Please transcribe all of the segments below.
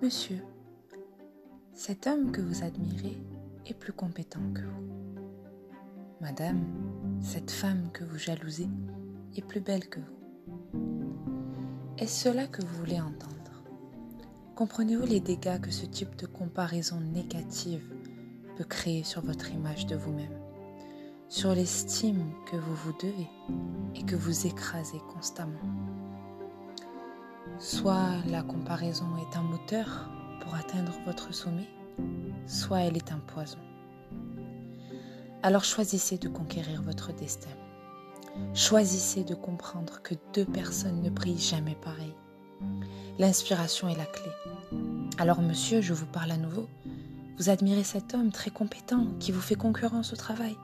Monsieur, cet homme que vous admirez est plus compétent que vous. Madame, cette femme que vous jalousez est plus belle que vous. Est-ce cela que vous voulez entendre? Comprenez-vous les dégâts que ce type de comparaison négative peut créer sur votre image de vous-même, sur l'estime que vous vous devez et que vous écrasez constamment? Soit la comparaison est un moteur pour atteindre votre sommet, soit elle est un poison. Alors choisissez de conquérir votre destin. Choisissez de comprendre que deux personnes ne brillent jamais pareil. L'inspiration est la clé. Alors monsieur, je vous parle à nouveau. Vous admirez cet homme très compétent qui vous fait concurrence au travail.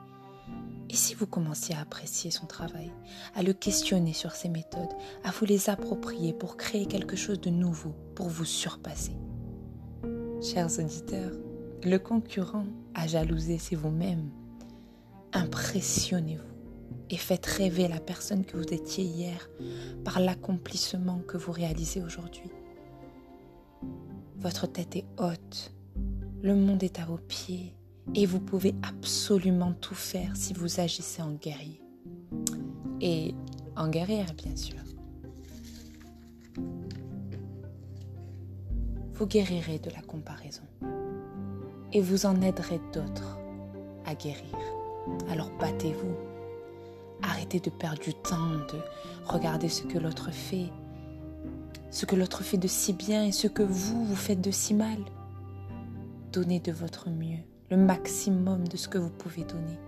Et si vous commenciez à apprécier son travail, à le questionner sur ses méthodes, à vous les approprier pour créer quelque chose de nouveau, pour vous surpasser? Chers auditeurs, le concurrent à jalouser, c'est vous-même. Impressionnez-vous et faites rêver la personne que vous étiez hier par l'accomplissement que vous réalisez aujourd'hui. Votre tête est haute, le monde est à vos pieds et vous pouvez absolument tout faire si vous agissez en guerrier. Et en guerrière, bien sûr. Vous guérirez de la comparaison et vous en aiderez d'autres à guérir. Alors battez-vous. Arrêtez de perdre du temps, de regarder ce que l'autre fait, ce que l'autre fait de si bien et ce que vous, vous faites de si mal. Donnez de votre mieux le maximum de ce que vous pouvez donner.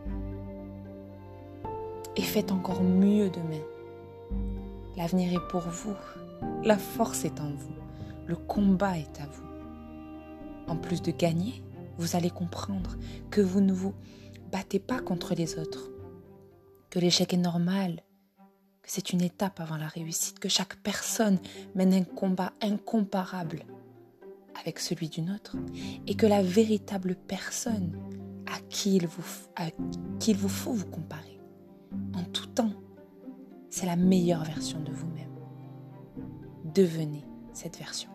Et faites encore mieux demain. L'avenir est pour vous. La force est en vous. Le combat est à vous. En plus de gagner, vous allez comprendre que vous ne vous battez pas contre les autres, que l'échec est normal, que c'est une étape avant la réussite, que chaque personne mène un combat incomparable avec celui d'une autre et que la véritable personne à qui il vous, à qui il vous faut vous comparer en tout temps, c'est la meilleure version de vous-même. Devenez cette version.